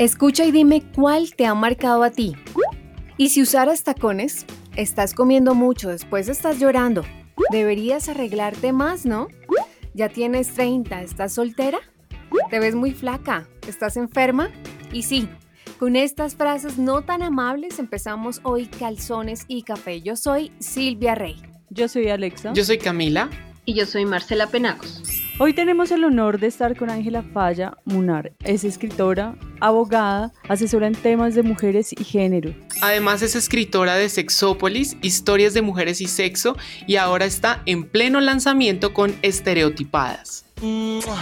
Escucha y dime cuál te ha marcado a ti. Y si usaras tacones, estás comiendo mucho, después estás llorando. Deberías arreglarte más, ¿no? Ya tienes 30, ¿estás soltera? ¿Te ves muy flaca? ¿Estás enferma? Y sí, con estas frases no tan amables empezamos hoy Calzones y Café. Yo soy Silvia Rey. Yo soy Alexa. Yo soy Camila. Y yo soy Marcela Penagos. Hoy tenemos el honor de estar con Ángela Falla Munar. Es escritora, abogada, asesora en temas de mujeres y género. Además es escritora de Sexópolis, Historias de Mujeres y Sexo y ahora está en pleno lanzamiento con Estereotipadas.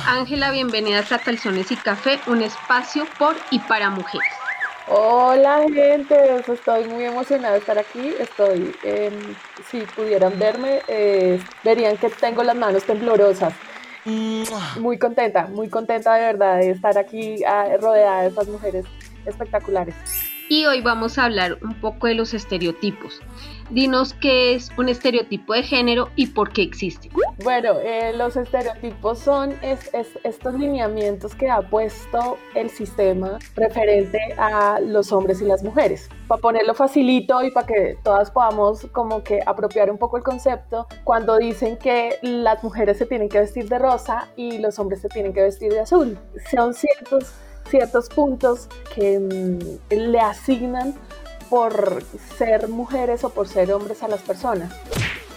Ángela, bienvenida a Calzones y Café, un espacio por y para mujeres. Hola gente, estoy muy emocionada de estar aquí. Estoy, si pudieran verme, eh, verían que tengo las manos temblorosas. Muy contenta, muy contenta de verdad de estar aquí ah, rodeada de estas mujeres espectaculares. Y hoy vamos a hablar un poco de los estereotipos. Dinos qué es un estereotipo de género y por qué existe. Bueno, eh, los estereotipos son estos lineamientos que ha puesto el sistema referente a los hombres y las mujeres. Para ponerlo facilito y para que todas podamos como que apropiar un poco el concepto, cuando dicen que las mujeres se tienen que vestir de rosa y los hombres se tienen que vestir de azul, son ciertos ciertos puntos que mm, le asignan por ser mujeres o por ser hombres a las personas.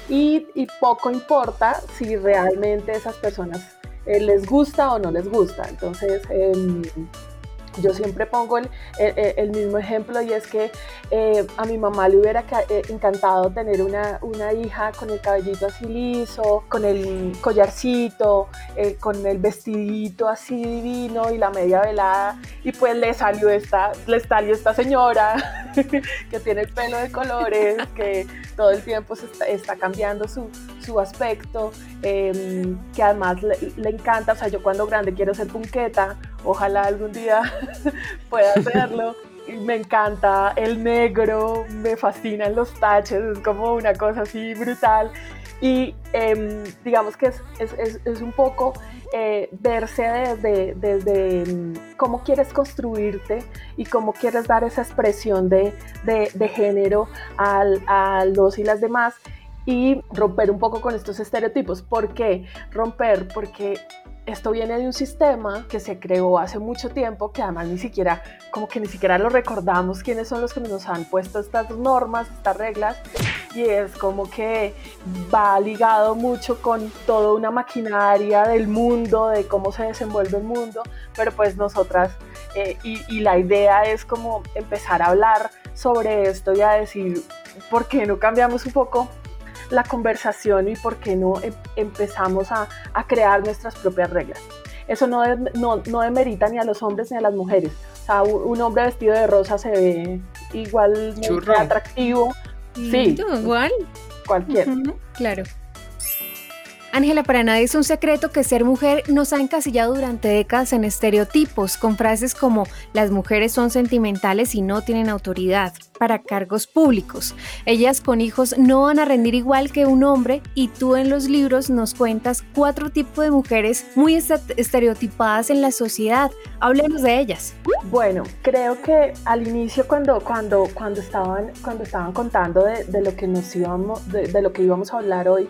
Y, poco importa si realmente esas personas eh, les gusta o no les gusta. Entonces, em, yo siempre pongo el, el, mismo ejemplo y es que eh, a mi mamá le hubiera eh, encantado tener una, una, hija con el cabellito así liso, con el collarcito, eh, con el vestidito así divino y la media velada. Y pues le salió esta, le salió esta señora que tiene el pelo de colores, que todo el tiempo se está, cambiando su, su aspecto, em, que además le, le encanta, o sea, yo cuando grande quiero ser punqueta, ojalá algún día pueda hacerlo. Me encanta el negro, me fascinan los taches, es como una cosa así brutal. Y em, digamos que es, es, es, un poco eh, verse desde, desde mm, cómo quieres construirte y cómo quieres dar esa expresión de, de, de género al, a los y las demás y romper un poco con estos estereotipos. ¿Por qué romper? Porque esto viene de un sistema que se creó hace mucho tiempo, que además ni siquiera, como que ni siquiera lo recordamos quiénes son los que nos han puesto estas normas, estas reglas, y es como que va ligado mucho con toda una maquinaria del mundo, de cómo se desenvuelve el mundo, pero pues nosotras, eh, y, y la idea es como empezar a hablar sobre esto y a decir, ¿por qué no cambiamos un poco la conversación y por qué no em, empezamos a, a crear nuestras propias reglas. Eso no, no, no, demerita ni a los hombres ni a las mujeres. O sea, un, hombre vestido de rosa se ve igual atractivo. Sí, igual. Cualquier. claro. Ángela, para nadie es un secreto que ser mujer nos ha encasillado durante décadas en estereotipos, con frases como las mujeres son sentimentales y no tienen autoridad para cargos públicos. Ellas con hijos no van a rendir igual que un hombre y tú en los libros nos cuentas cuatro tipos de mujeres muy estereotipadas en la sociedad. Hablemos de ellas. Bueno, creo que al inicio cuando, cuando, cuando, estaban, cuando estaban contando de, lo que nos íbamos, de lo que íbamos a hablar hoy,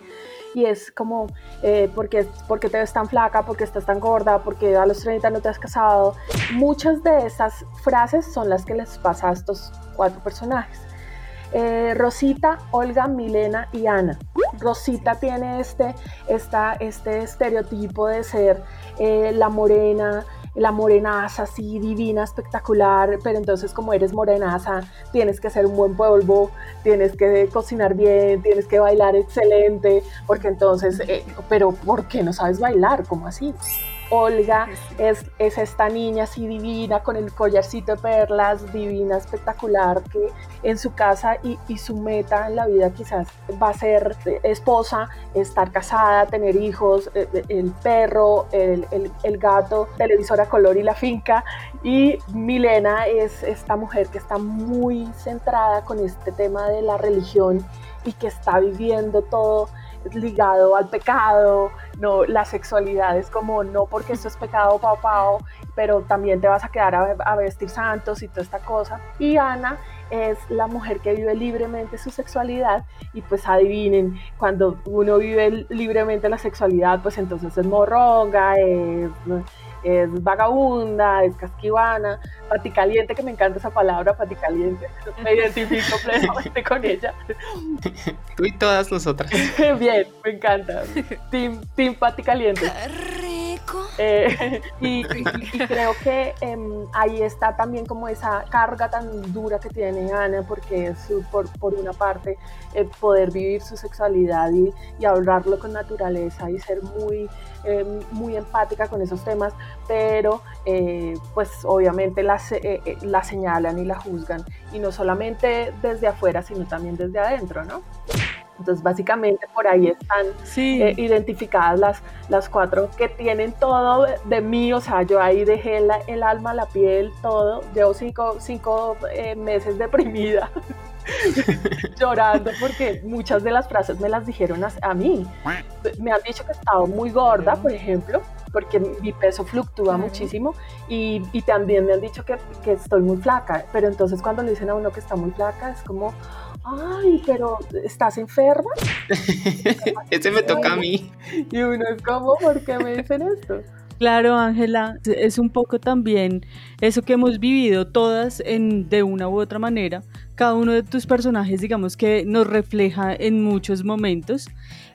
y es como, eh, ¿por, qué, te ves tan flaca? ¿Por qué estás tan gorda? ¿Por qué a los 30 no te has casado? Muchas de esas frases son las que les pasa a estos cuatro personajes. Eh, Rosita, Olga, Milena y Ana. Rosita tiene este, esta, este estereotipo de ser eh, la morena, la morenaza así divina, espectacular, pero entonces como eres morenaza, tienes que ser un buen polvo, tienes que cocinar bien, tienes que bailar excelente, porque entonces, eh, pero ¿por qué no sabes bailar? ¿Cómo así? Olga es, es, esta niña así divina con el collarcito de perlas, divina, espectacular, que en su casa y, y, su meta en la vida quizás va a ser esposa, estar casada, tener hijos, eh, eh, el perro, el, el, el gato, televisor a color y la finca. Y Milena es esta mujer que está muy centrada con este tema de la religión y que está viviendo todo ligado al pecado, no, la sexualidad es como no porque esto es pecado, pao, pao, pero también te vas a quedar a, vestir santos y toda esta cosa. Y Ana es la mujer que vive libremente su sexualidad y pues adivinen, cuando uno vive libremente la sexualidad, pues entonces es morronga, es es vagabunda, es casquivana, paticaliente, que me encanta esa palabra, paticaliente, me identifico plenamente con ella. Tú y todas nosotras. Bien, me encanta. Team, team paticaliente. Eh, y, creo que em, ahí está también como esa carga tan dura que tiene Ana, porque por, por una parte eh, poder vivir su sexualidad y, y, hablarlo con naturaleza y ser muy, em, muy empática con esos temas, pero eh, pues obviamente la, la señalan y la juzgan, y no solamente desde afuera, sino también desde adentro, ¿no? Entonces, básicamente por ahí están eh, identificadas las, las cuatro que tienen todo de mí, o sea, yo ahí dejé el alma, la piel, todo. Llevo cinco, cinco eh, meses deprimida. llorando porque muchas de las frases me las dijeron a, mí. Me han dicho que estaba muy gorda, por ejemplo, porque mi peso fluctúa muchísimo y, y, también me han dicho que, que, estoy muy flaca, pero entonces cuando le dicen a uno que está muy flaca es como, ay, pero ¿estás enferma? Ese me toca a mí. Y uno es como, ¿por qué me dicen esto? Claro, Ángela, es un poco también eso que hemos vivido todas en, de una u otra manera. Cada uno de tus personajes, digamos que nos refleja en muchos momentos.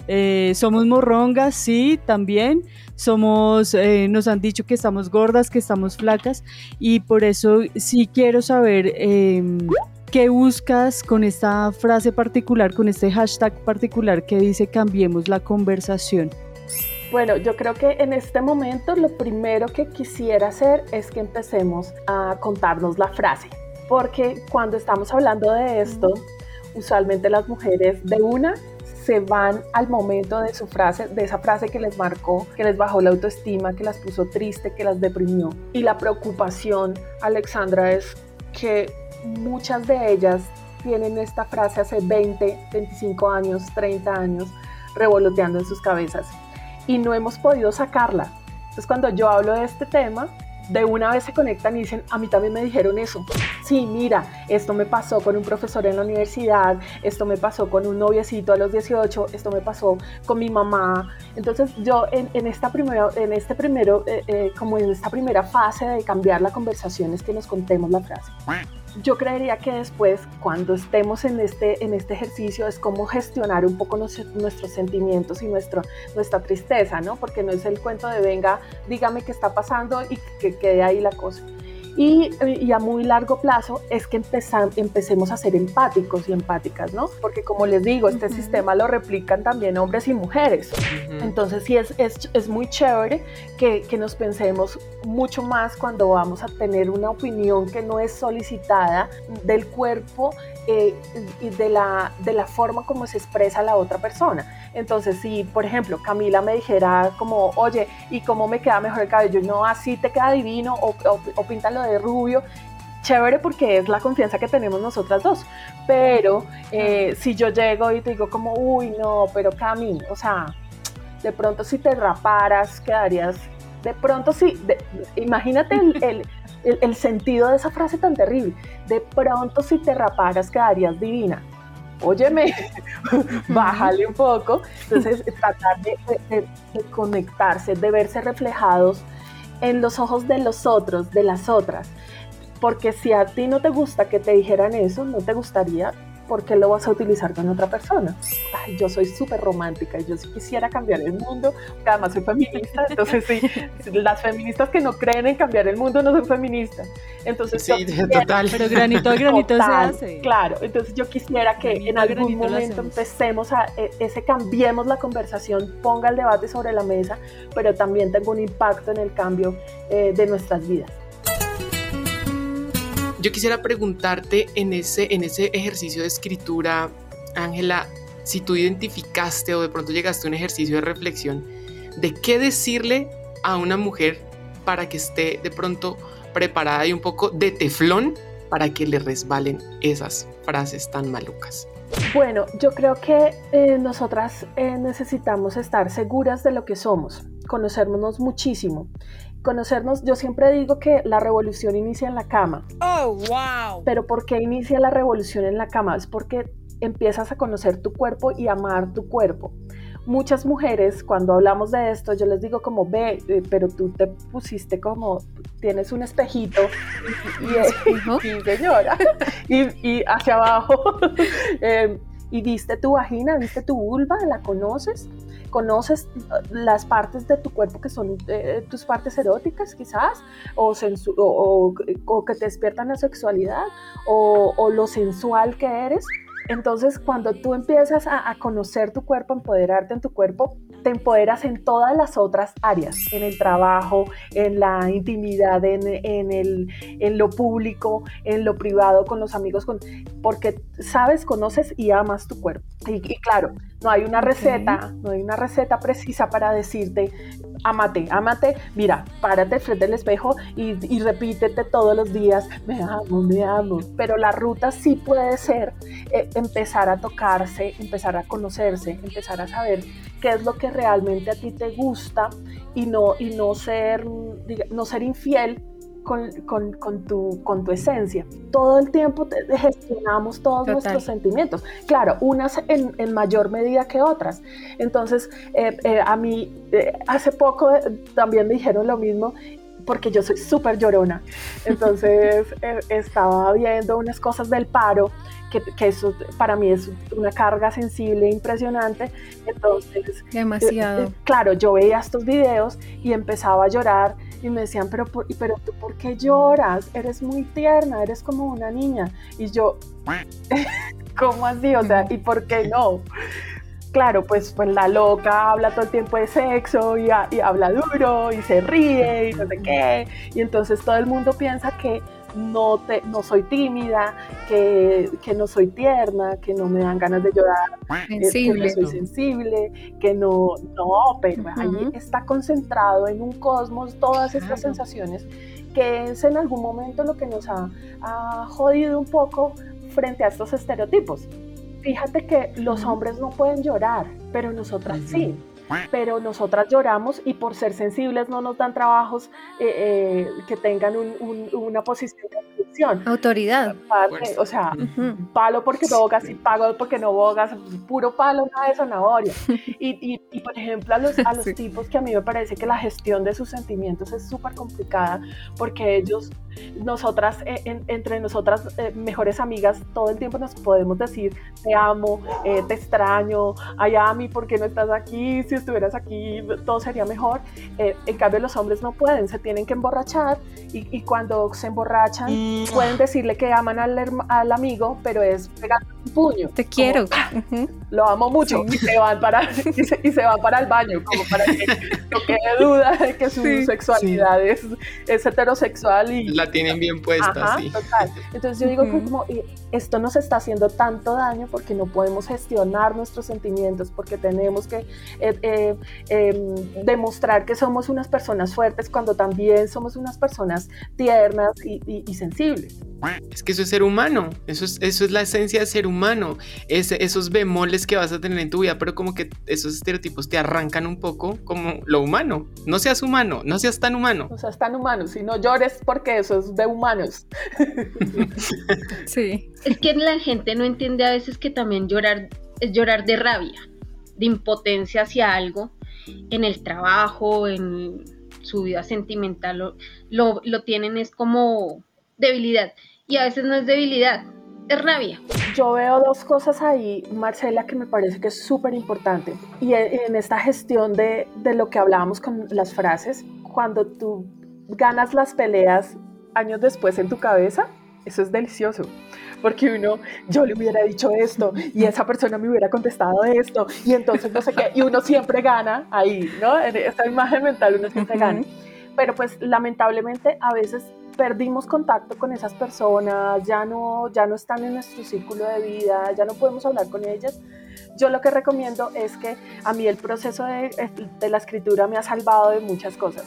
Eh, somos morrongas, sí, también. Somos, eh, nos han dicho que estamos gordas, que estamos flacas, y por eso sí quiero saber em, ¿Qué buscas con esta frase particular, con este hashtag particular que dice cambiemos la conversación? Bueno, yo creo que en este momento lo primero que quisiera hacer es que empecemos a contarnos la frase, porque cuando estamos hablando de esto, usualmente las mujeres de una se van al momento de su frase, de esa frase que les marcó, que les bajó la autoestima, que las puso triste, que las deprimió. Y la preocupación, Alexandra, es que muchas de ellas tienen esta frase hace 20, 25 años, 30 años revoloteando en sus cabezas y no hemos podido sacarla. Entonces cuando yo hablo de este tema, de una vez se conectan y dicen, a mí también me dijeron eso. Sí, mira, esto me pasó con un profesor en la universidad, esto me pasó con un noviecito a los 18, esto me pasó con mi mamá. Entonces yo en, esta primera, en este primero, eh, eh, como en esta primera fase de cambiar la conversación es que nos contemos la frase yo creería que después, cuando estemos en este, en este ejercicio, es como gestionar un poco nuestros sentimientos y nuestro, nuestra tristeza, ¿no? Porque no es el cuento de venga, dígame qué está pasando y que quede ahí la cosa. Y, a muy largo plazo es que empecemos a ser empáticos y empáticas, ¿no? Porque como les digo, este sistema lo replican también hombres y mujeres. Entonces sí es, es, es muy chévere que, que, nos pensemos mucho más cuando vamos a tener una opinión que no es solicitada del cuerpo eh, de la, de la forma como se expresa la otra persona. Entonces, si, por ejemplo, Camila me dijera como, oye, ¿y cómo me queda mejor el cabello? No, así te queda divino o, o, píntalo de rubio. Chévere porque es la confianza que tenemos nosotras dos. Pero eh, si yo llego y te digo como, uy, no, pero Cami, o sea, de pronto si te raparas quedarías, de pronto si, imagínate el, el, el, sentido de esa frase tan terrible, de pronto si te raparas quedarías divina óyeme, bájale un poco. Entonces, tratar de, conectarse, de verse reflejados en los ojos de los otros, de las otras. Porque si a ti no te gusta que te dijeran eso, no te gustaría ¿por qué lo vas a utilizar con otra persona? Ay, yo soy súper romántica y yo sí quisiera cambiar el mundo, además soy feminista, entonces sí, las feministas que no creen en cambiar el mundo no son feministas. Entonces, sí, total. Pero granito a granito se hace. Claro, entonces yo quisiera que en algún momento empecemos a, e, ese cambiemos la conversación, ponga el debate sobre la mesa, pero también tenga un impacto en el cambio eh, de nuestras vidas. Yo quisiera preguntarte en ese, en ese ejercicio de escritura, Ángela, si tú identificaste o de pronto llegaste a un ejercicio de reflexión de qué decirle a una mujer para que esté de pronto preparada y un poco de teflón para que le resbalen esas frases tan malucas. Bueno, yo creo que eh, nosotras eh, necesitamos estar seguras de lo que somos, conocernos muchísimo. Conocernos, yo siempre digo que la revolución inicia en la cama. Oh, wow. Pero ¿por qué inicia la revolución en la cama? Es porque empiezas a conocer tu cuerpo y amar tu cuerpo muchas mujeres, cuando hablamos de esto, yo les digo como, ve, eh, pero tú te pusiste como, tienes un espejito y, y, señora, y, hacia abajo, em, y viste tu vagina, viste tu vulva, la conoces, conoces las partes de tu cuerpo que son eh, tus partes eróticas quizás, o, o, que te despiertan la sexualidad, o lo sensual que eres entonces, cuando tú empiezas a, conocer tu cuerpo, empoderarte en tu cuerpo, te empoderas en todas las otras áreas, en el trabajo, en la intimidad, en, el, en lo público, en lo privado, con los amigos, con, porque sabes, conoces y amas tu cuerpo. Y, claro, no hay una receta, no hay una receta precisa para decirte, amate, amate, mira, párate frente al espejo y, y, repítete todos los días, me amo, me amo. Pero la ruta sí puede ser eh, empezar a tocarse, empezar a conocerse, empezar a saber qué es lo que realmente a ti te gusta y no, y no, ser, no ser infiel con, con, con, tu, con tu esencia. Todo el tiempo gestionamos todos nuestros sentimientos. Claro, unas en, en, mayor medida que otras. Entonces, eh, eh, a mí eh, hace poco también me dijeron lo mismo porque yo soy súper llorona. Entonces, estaba viendo unas cosas del paro que, que, eso para mí es una carga sensible impresionante. Entonces, demasiado. claro, yo veía estos videos y empezaba a llorar y me decían, pero, pero tú, ¿por qué lloras? Eres muy tierna, eres como una niña. Y yo, ¿cómo así? O sea, ¿y por qué no? Claro, pues, pues la loca habla todo el tiempo de sexo y, y habla duro y se ríe y no sé qué. Y entonces todo el mundo piensa que no, te, no soy tímida, que, no soy tierna, que no me dan ganas de llorar, eh, que no soy sensible, que no, no, pero ahí está concentrado en un cosmos todas estas sensaciones que es en algún momento lo que nos ha, jodido un poco frente a estos estereotipos. Fíjate que los hombres no pueden llorar, pero nosotras sí pero nosotras lloramos y por ser sensibles no nos dan trabajos eh, eh, que tengan una posición de función. Autoridad. o sea, palo porque no bogas y pago porque no bogas, puro palo, nada de zanahoria. Y, y, por ejemplo, a los, a los tipos que a mí me parece que la gestión de sus sentimientos es súper complicada porque ellos nosotras, eh, entre nosotras, mejores amigas, todo el tiempo nos podemos decir, te amo, te extraño, ay, Ami, ¿por qué no estás aquí? Si estuvieras aquí todo sería mejor. Eh, en cambio los hombres no pueden, se tienen que emborrachar y, cuando se emborrachan mm. pueden decirle que aman al, al amigo, pero es pegando puño. Te quiero. Ah, lo amo mucho y, se van para, y, se, van para el baño, como para que no quede duda de que su sexualidad es, es, heterosexual. y La tienen bien puesta, sí. Entonces yo digo que como esto nos está haciendo tanto daño porque no podemos gestionar nuestros sentimientos, porque tenemos que eh, eh, em, demostrar que somos unas personas fuertes cuando también somos unas personas tiernas y, sensibles. Es que eso es ser humano, eso es, eso es la esencia de ser humano, esos bemoles que vas a tener en tu vida, pero como que esos estereotipos te arrancan un poco como lo humano. No seas humano, no seas tan humano. No seas tan humano, si no llores porque eso es de humanos. sí. Es que la gente no entiende a veces que también llorar es llorar de rabia de impotencia hacia algo en el trabajo, en su vida sentimental, lo, lo, tienen es como debilidad. Y a veces no es debilidad, es rabia. Yo veo dos cosas ahí, Marcela, que me parece que es súper importante. Y en esta gestión de, de, lo que hablábamos con las frases, cuando tú ganas las peleas años después en tu cabeza, eso es delicioso porque uno, yo le hubiera dicho esto y esa persona me hubiera contestado esto y entonces no sé qué, y uno siempre gana ahí, ¿no? En esa imagen mental uno siempre gana. Pero pues lamentablemente a veces perdimos contacto con esas personas, ya no, ya no están en nuestro círculo de vida, ya no podemos hablar con ellas. Yo lo que recomiendo es que a mí el proceso de, de la escritura me ha salvado de muchas cosas.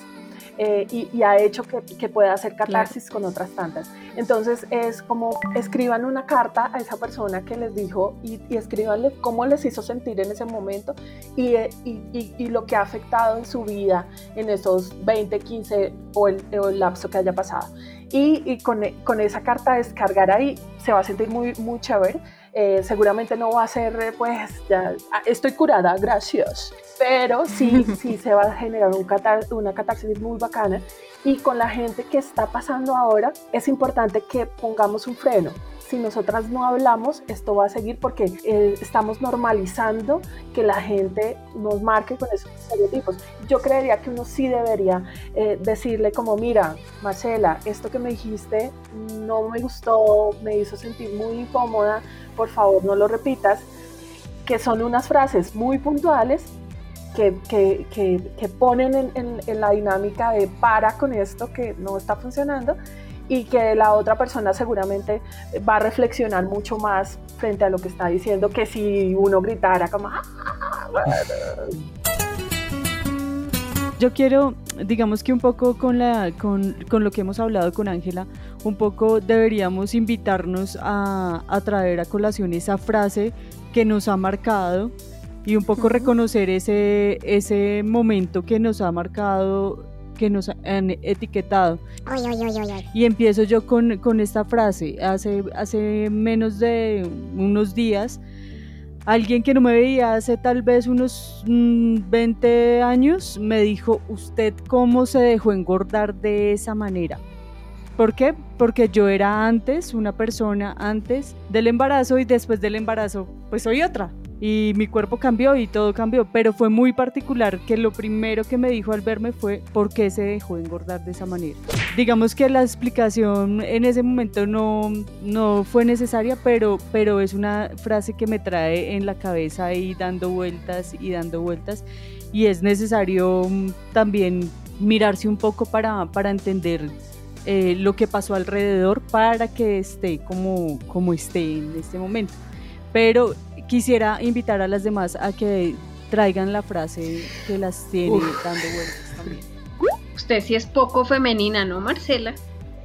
Eh, y, ha hecho que, que pueda hacer catarsis con otras tantas. Entonces es como escriban una carta a esa persona que les dijo y, y escríbanle cómo les hizo sentir en ese momento y, y, y, lo que ha afectado en su vida en esos 20, 15 o el, o el lapso que haya pasado. Y, con, con, esa carta descargar ahí se va a sentir muy, muy chévere. Eh, seguramente no va a ser, pues, ya ah, estoy curada, gracias pero sí, sí se va a generar un una catarsis muy bacana y con la gente que está pasando ahora es importante que pongamos un freno. Si nosotras no hablamos, esto va a seguir porque eh, estamos normalizando que la gente nos marque con esos estereotipos. Yo creería que uno sí debería eh, decirle como, mira, Marcela, esto que me dijiste no me gustó, me hizo sentir muy incómoda, por favor no lo repitas, que son unas frases muy puntuales que, ponen en, la dinámica de para con esto que no está funcionando y que la otra persona seguramente va a reflexionar mucho más frente a lo que está diciendo que si uno gritara como... Ah, Yo quiero, digamos que un poco con, la, con, con lo que hemos hablado con Ángela, un poco deberíamos invitarnos a, a traer a colación esa frase que nos ha marcado y un poco reconocer ese, ese momento que nos ha marcado, que nos han etiquetado. y empiezo yo con, con, esta frase. Hace, hace menos de unos días, alguien que no me veía hace tal vez unos 20 mm, años me dijo, ¿usted cómo se dejó engordar de esa manera? ¿Por qué? Porque yo era antes una persona antes del embarazo y después del embarazo pues soy otra y mi cuerpo cambió y todo cambió, pero fue muy particular que lo primero que me dijo al verme fue por qué se dejó engordar de esa manera. Digamos que la explicación en ese momento no, no fue necesaria, pero, pero es una frase que me trae en la cabeza y dando vueltas y dando vueltas y es necesario mm, también mirarse un poco para, para entender eh, lo que pasó alrededor para que esté como, como esté en este momento. Pero quisiera invitar a las demás a que traigan la frase que las tiene dando vueltas también. Usted sí es poco femenina, ¿no, Marcela?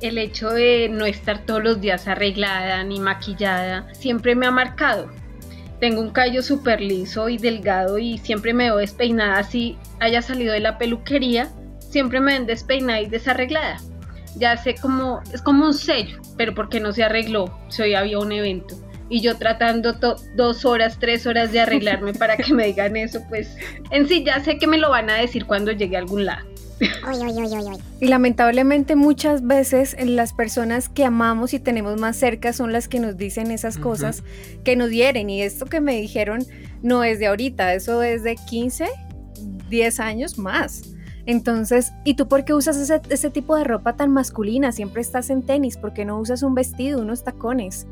El hecho de no estar todos los días arreglada ni maquillada siempre me ha marcado. Tengo un callo súper liso y delgado y siempre me veo despeinada así haya salido de la peluquería, siempre me ven despeinada y desarreglada. Ya sé cómo, es como un sello, pero porque no se arregló, si hoy había un evento y yo tratando dos horas, tres horas de arreglarme para que me digan eso, pues en sí ya sé que me lo van a decir cuando llegue a algún lado. y lamentablemente muchas veces las personas que amamos y tenemos más cerca son las que nos dicen esas cosas que nos hieren y esto que me dijeron no es de ahorita, eso es de 15, 10 años más. Entonces, ¿y tú por qué usas ese, ese tipo de ropa tan masculina? Siempre estás en tenis, ¿por qué no usas un vestido, unos tacones?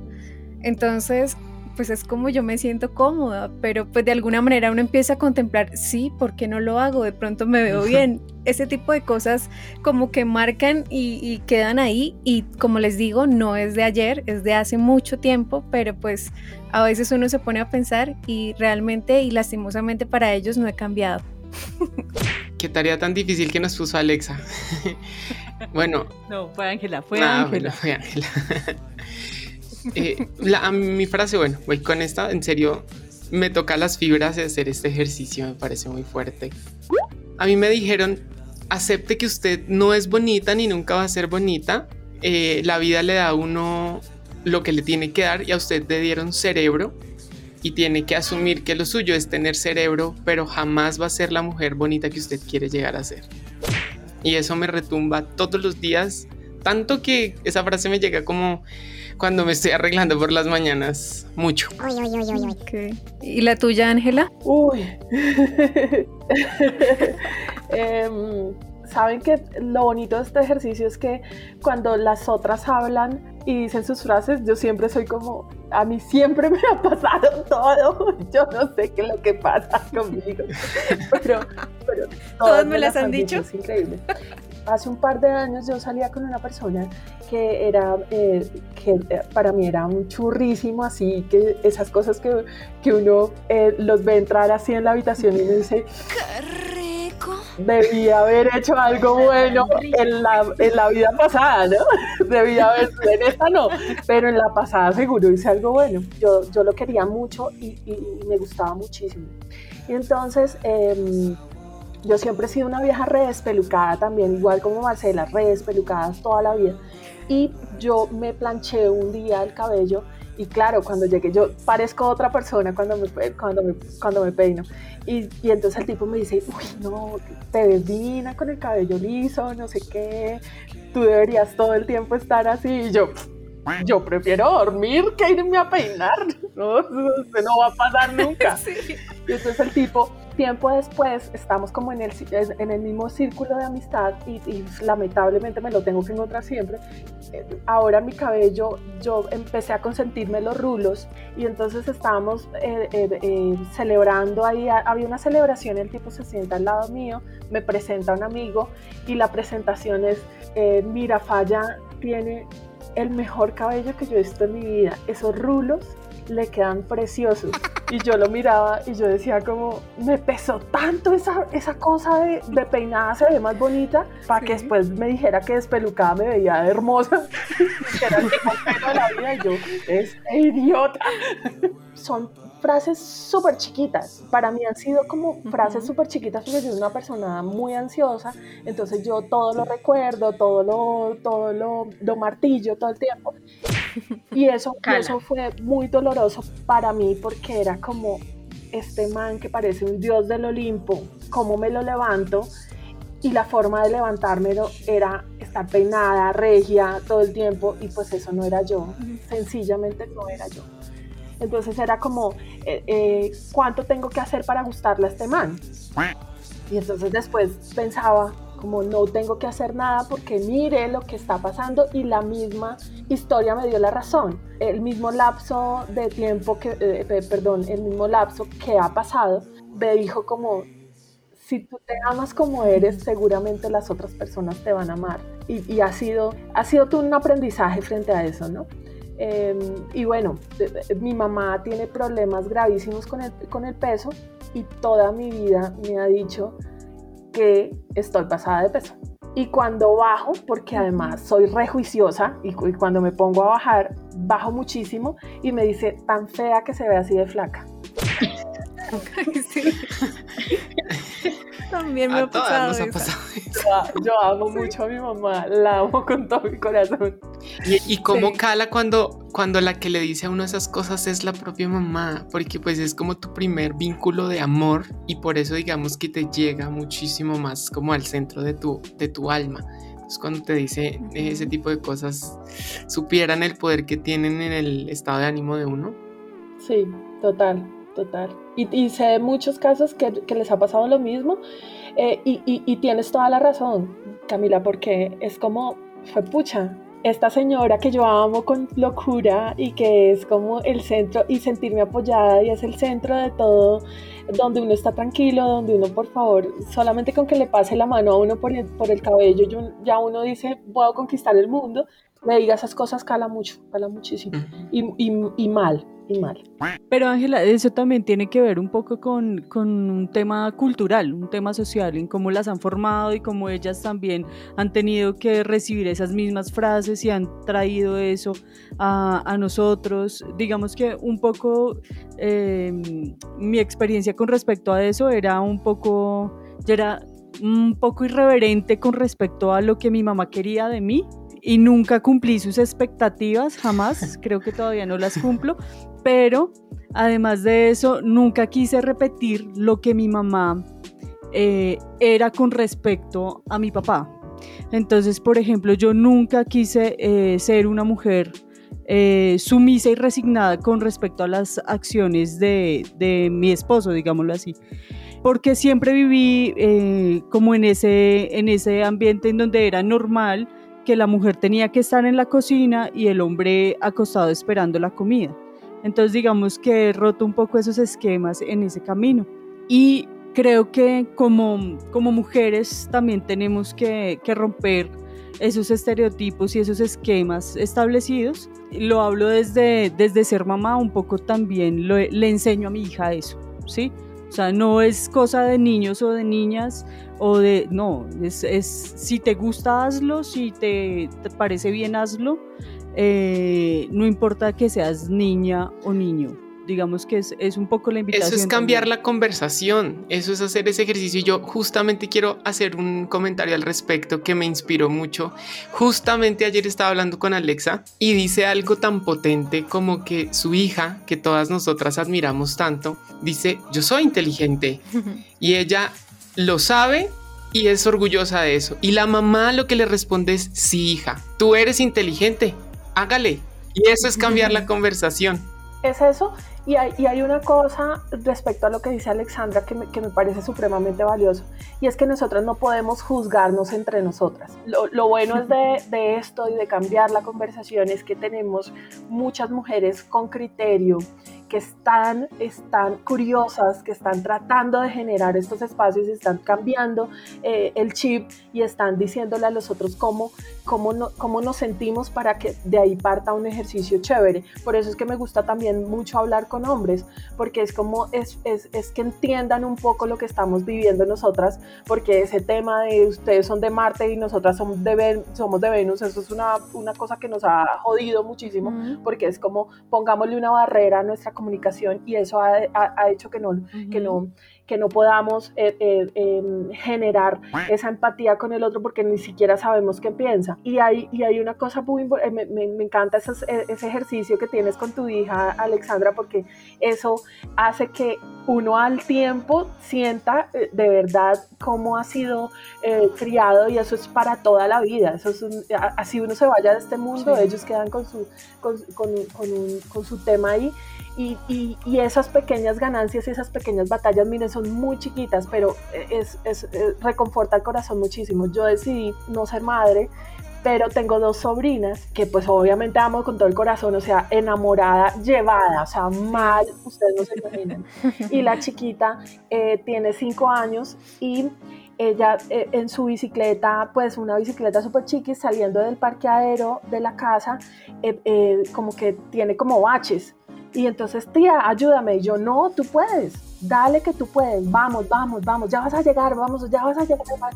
Entonces, pues es como yo me siento cómoda, pero pues de alguna manera uno empieza a contemplar, sí, ¿por qué no lo hago? De pronto me veo bien. Ese tipo de cosas como que marcan y, quedan ahí y como les digo, no es de ayer, es de hace mucho tiempo, pero pues a veces uno se pone a pensar y realmente y lastimosamente para ellos no he cambiado. Qué tarea tan difícil que nos puso Alexa. bueno. No, fue Ángela, fue ah, Ángela. fue Ángela. Eh, mi frase, bueno, voy con esta, en serio, me toca las fibras de hacer este ejercicio, me parece muy fuerte. A mí me dijeron, acepte que usted no es bonita ni nunca va a ser bonita, eh, la vida le da a uno lo que le tiene que dar y a usted le dieron cerebro y tiene que asumir que lo suyo es tener cerebro, pero jamás va a ser la mujer bonita que usted quiere llegar a ser. Y eso me retumba todos los días, tanto que esa frase me llega como cuando me estoy arreglando por las mañanas, mucho. ¿Y la tuya, Ángela? Uy. Em, Saben que lo bonito de este ejercicio es que cuando las otras hablan y dicen sus frases, yo siempre soy como, a mí siempre me ha pasado todo, yo no sé qué es lo que pasa conmigo, pero, pero todas, me las han dicho. Es increíble hace un par de años yo salía con una persona que era, eh, que eh, para mí era un churrísimo, así que esas cosas que, que uno eh, los ve entrar así en la habitación y me dice, ¡qué rico! debí haber hecho algo bueno en la, en la vida pasada, ¿no? Debí haber, en esta no, pero en la pasada seguro hice algo bueno. Yo, yo lo quería mucho y, me gustaba muchísimo. Y entonces, em, yo siempre he sido una vieja re despelucada también, igual como Marcela, re despelucadas toda la vida. Y yo me planché un día el cabello y claro, cuando llegué yo parezco otra persona cuando me, cuando me, cuando me peino. Y, y, entonces el tipo me dice, uy, no, te ves divina con el cabello liso, no sé qué, tú deberías todo el tiempo estar así. Y yo, yo prefiero dormir que irme a peinar, no, no va a pasar nunca. Y entonces el tipo Tiempo después estamos como en el, en el mismo círculo de amistad y, lamentablemente me lo tengo que encontrar siempre. Eh, ahora mi cabello, yo empecé a consentirme los rulos y entonces estábamos eh, eh, celebrando ahí, había una celebración, el tipo se sienta al lado mío, me presenta un amigo y la presentación es, mira, Falla tiene el mejor cabello que yo he visto en mi vida, esos rulos le quedan preciosos. Y yo lo miraba y yo decía como, me pesó tanto esa, esa cosa de, de peinada se ve más bonita, para que después me dijera que despelucada me veía hermosa, que era el mejor pelo de la vida, y yo, es idiota. Son frases súper chiquitas. Para mí han sido como frases súper chiquitas porque yo soy una persona muy ansiosa, entonces yo todo lo recuerdo, todo lo, todo lo, lo martillo todo el tiempo. Y eso, eso fue muy doloroso para mí porque era como este man que parece un dios del Olimpo, cómo me lo levanto y la forma de levantármelo era estar peinada, regia todo el tiempo y pues eso no era yo, sencillamente no era yo. Entonces era como, eh, eh, ¿cuánto tengo que hacer para gustarle a este man? Y entonces después pensaba, como no tengo que hacer nada porque mire lo que está pasando y la misma historia me dio la razón. El mismo lapso de tiempo que, eh, perdón, el mismo lapso que ha pasado, me dijo como, si tú te amas como eres, seguramente las otras personas te van a amar. Y, ha sido, ha sido todo un aprendizaje frente a eso, ¿no? Em, y bueno, mi mamá tiene problemas gravísimos con el, con el peso y toda mi vida me ha dicho que estoy pasada de peso. Y cuando bajo, porque además soy rejuiciosa y, cuando me pongo a bajar, bajo muchísimo y me dice, tan fea que se ve así de flaca. Sí. También me ha pasado, Yo, amo mucho a mi mamá, la amo con todo mi corazón. Y, cómo cala cuando, cuando la que le dice a uno esas cosas es la propia mamá, porque pues es como tu primer vínculo de amor y por eso digamos que te llega muchísimo más como al centro de tu, de tu alma. Entonces cuando te dice ese tipo de cosas, supieran el poder que tienen en el estado de ánimo de uno. Sí, total total. Y, sé de muchos casos que, les ha pasado lo mismo eh, y, tienes toda la razón, Camila, porque es como, fue pucha, esta señora que yo amo con locura y que es como el centro y sentirme apoyada y es el centro de todo, donde uno está tranquilo, donde uno por favor, solamente con que le pase la mano a uno por el, por el cabello, yo, ya uno dice, voy a conquistar el mundo, me diga esas cosas cala mucho, cala muchísimo. Y, y mal, Pero Ángela, eso también tiene que ver un poco con, un tema cultural, un tema social, en cómo las han formado y cómo ellas también han tenido que recibir esas mismas frases y han traído eso a, nosotros. Digamos que un poco em, mi experiencia con respecto a eso era un poco, era un poco irreverente con respecto a lo que mi mamá quería de mí y nunca cumplí sus expectativas, jamás, creo que todavía no las cumplo, pero además de eso, nunca quise repetir lo que mi mamá eh, era con respecto a mi papá. Entonces, por ejemplo, yo nunca quise eh, ser una mujer eh, sumisa y resignada con respecto a las acciones de, mi esposo, digámoslo así. Porque siempre viví como en ese, en ese ambiente en donde era normal que la mujer tenía que estar en la cocina y el hombre acostado esperando la comida. Entonces digamos que he roto un poco esos esquemas en ese camino. Y creo que como, como mujeres también tenemos que, que romper esos estereotipos y esos esquemas establecidos. Lo hablo desde, desde ser mamá, un poco también le enseño a mi hija eso, ¿sí? O sea, no es cosa de niños o de niñas o de, no, es, es si te gusta hazlo, si te parece bien hazlo, eh, no importa que seas niña o niño digamos que es, es, un poco la invitación. Eso es cambiar la conversación, eso es hacer ese ejercicio. Y yo justamente quiero hacer un comentario al respecto que me inspiró mucho. Justamente ayer estaba hablando con Alexa y dice algo tan potente como que su hija, que todas nosotras admiramos tanto, dice, yo soy inteligente. y ella lo sabe y es orgullosa de eso. Y la mamá lo que le responde es, sí, hija, tú eres inteligente, hágale. Y eso es cambiar la conversación. Es eso, y hay, una cosa respecto a lo que dice Alexandra que me, que me parece supremamente valioso, y es que nosotras no podemos juzgarnos entre nosotras. Lo, lo bueno es de, de, esto y de cambiar la conversación es que tenemos muchas mujeres con criterio, que están, están curiosas, que están tratando de generar estos espacios, están cambiando eh, el chip y están diciéndole a los otros cómo, cómo, no, cómo nos sentimos para que de ahí parta un ejercicio chévere. Por eso es que me gusta también mucho hablar con hombres, porque es como, es, es, es que entiendan un poco lo que estamos viviendo nosotras, porque ese tema de ustedes son de Marte y nosotras somos de, somos de Venus, eso es una, una cosa que nos ha jodido muchísimo, porque es como pongámosle una barrera a nuestra comunicación y eso ha, ha, hecho que no, que no que no podamos eh, eh, em, generar esa empatía con el otro porque ni siquiera sabemos qué piensa. Y hay, y hay una cosa muy eh, me, me, encanta ese, ese ejercicio que tienes con tu hija Alexandra porque eso hace que uno al tiempo sienta de verdad cómo ha sido criado y eso es para toda la vida. Eso es así uno se vaya de este mundo, ellos quedan con su, con, con, con, con su tema ahí y, y, y, esas pequeñas ganancias y esas pequeñas batallas, miren, son muy chiquitas, pero es, es, reconforta el corazón muchísimo. Yo decidí no ser madre, pero tengo dos sobrinas que pues obviamente amo con todo el corazón, o sea, enamorada, llevada, o sea, mal, ustedes no se imaginan. Y la chiquita eh, tiene cinco años y ella eh, en su bicicleta, pues una bicicleta súper chiqui, saliendo del parqueadero de la casa, eh, como que tiene como baches y entonces, tía, ayúdame. Y yo, no, tú puedes, dale que tú puedes, vamos, vamos, vamos, ya vas a llegar, vamos, ya vas a llegar.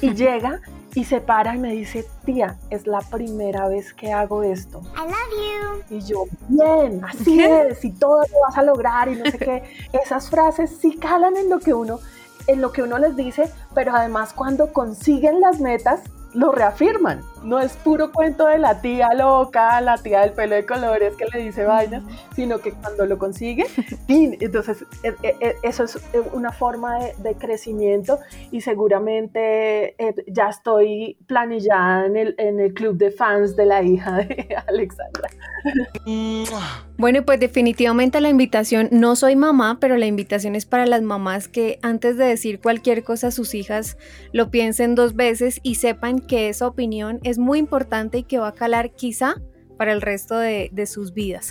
Y llega y se para y me dice, tía, es la primera vez que hago esto. I love you. Y yo, bien, así es, y todo lo vas a lograr y no sé qué. Esas frases sí calan en lo que uno, en lo que uno les dice, pero además cuando consiguen las metas, lo reafirman. No es puro cuento de la tía loca, la tía del pelo de colores que le dice vainas, sino que cuando lo consigue, entonces e, e, e, eso es una forma de, crecimiento y seguramente eh, ya estoy planillada en el, en el club de fans de la hija de Alexandra. Bueno, pues definitivamente la invitación, no soy mamá, pero la invitación es para las mamás que antes de decir cualquier cosa a sus hijas lo piensen dos veces y sepan que esa opinión es muy importante y que va a calar quizá para el resto de, sus vidas.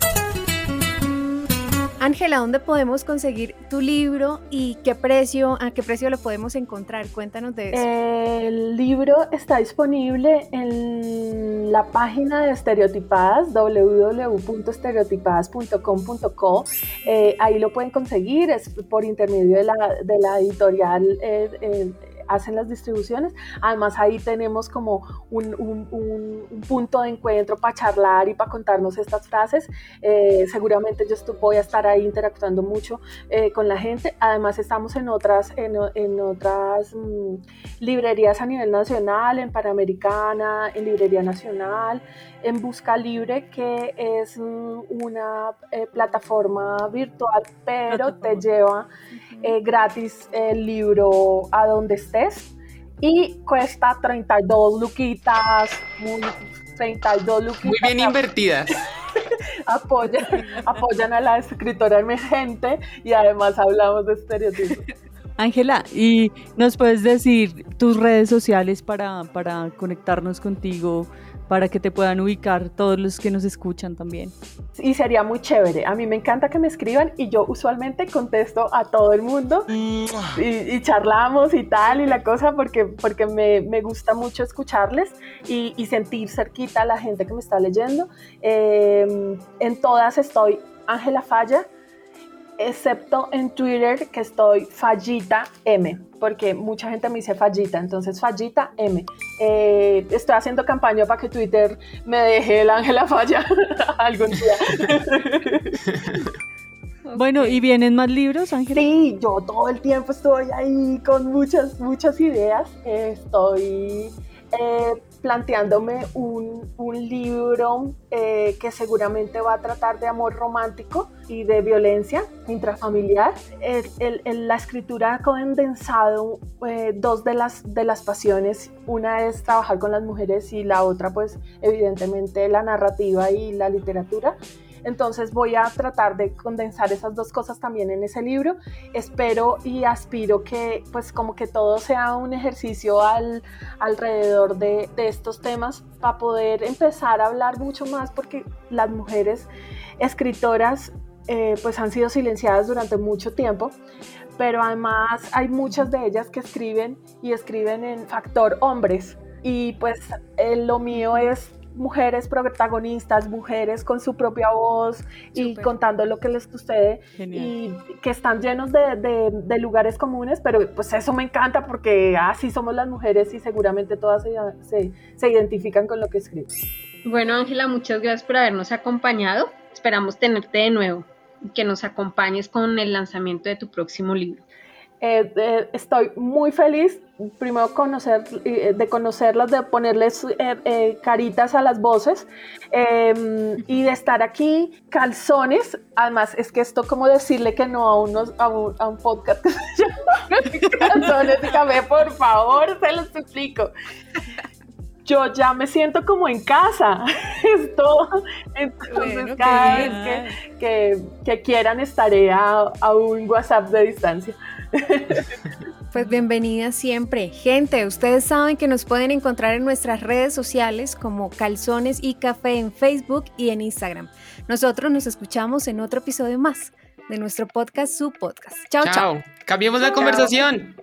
Ángela, ¿dónde podemos conseguir tu libro y qué precio, a qué precio lo podemos encontrar? Cuéntanos de eso. El libro está disponible en la página de Estereotipadas, www.estereotipadas.com.co. Eh, ahí lo pueden conseguir, es por intermedio de la, de la editorial. Eh, eh, hacen las distribuciones. Además ahí tenemos como un, punto de encuentro para charlar y para contarnos estas frases. Eh, seguramente yo voy a estar ahí interactuando mucho eh, con la gente. Además estamos en otras, en, otras mm, librerías a nivel nacional, en Panamericana, en Librería Nacional, en Busca Libre, que es mm, una eh, plataforma virtual, pero te lleva gratis el libro a donde esté y cuesta 32 luquitas, muy, 32 luquitas. Muy bien invertidas. apoyan, apoyan a la escritora emergente y además hablamos de estereotipos. Ángela, ¿y nos puedes decir tus redes sociales para, para conectarnos contigo, para que te puedan ubicar todos los que nos escuchan también. Y sería muy chévere. A mí me encanta que me escriban y yo usualmente contesto a todo el mundo y, charlamos y tal y la cosa porque, porque me, me gusta mucho escucharles y, y, sentir cerquita a la gente que me está leyendo. Em, en todas estoy Ángela Falla excepto en Twitter que estoy Fallita M, porque mucha gente me dice Fallita, entonces Fallita M. Eh, estoy haciendo campaña para que Twitter me deje el Ángela Falla algún día. Bueno, ¿y vienen más libros, Ángela? Sí, yo todo el tiempo estoy ahí con muchas, muchas ideas. Estoy eh, planteándome un, un libro eh, que seguramente va a tratar de amor romántico y de violencia intrafamiliar. El, el, la escritura ha condensado eh, dos de las, de las pasiones. Una es trabajar con las mujeres y la otra, pues, evidentemente, la narrativa y la literatura. Entonces voy a tratar de condensar esas dos cosas también en ese libro. Espero y aspiro que pues como que todo sea un ejercicio al, alrededor de, estos temas para poder empezar a hablar mucho más porque las mujeres escritoras eh, pues han sido silenciadas durante mucho tiempo, pero además hay muchas de ellas que escriben y escriben en factor hombres. Y pues eh, lo mío es mujeres protagonistas, mujeres con su propia voz y contando lo que les sucede y que están llenos de, lugares comunes, pero pues eso me encanta porque así somos las mujeres y seguramente todas se, se identifican con lo que escriben. Bueno, Ángela, muchas gracias por habernos acompañado. Esperamos tenerte de nuevo y que nos acompañes con el lanzamiento de tu próximo libro. Eh, eh, estoy muy feliz, primero eh, de conocerlas, de ponerles caritas a las voces em, y de estar aquí, calzones. Además, es que esto como decirle que no a, unos, a, un, podcast Calzones, dígame, por favor, se los explico yo ya me siento como en casa. Esto, entonces cada vez que, que, quieran estaré a, a un WhatsApp de distancia. Pues bienvenida siempre. Gente, ustedes saben que nos pueden encontrar en nuestras redes sociales como Calzones y Café en Facebook y en Instagram. Nosotros nos escuchamos en otro episodio más de nuestro podcast, su podcast. Chao, chao. Cambiemos la conversación.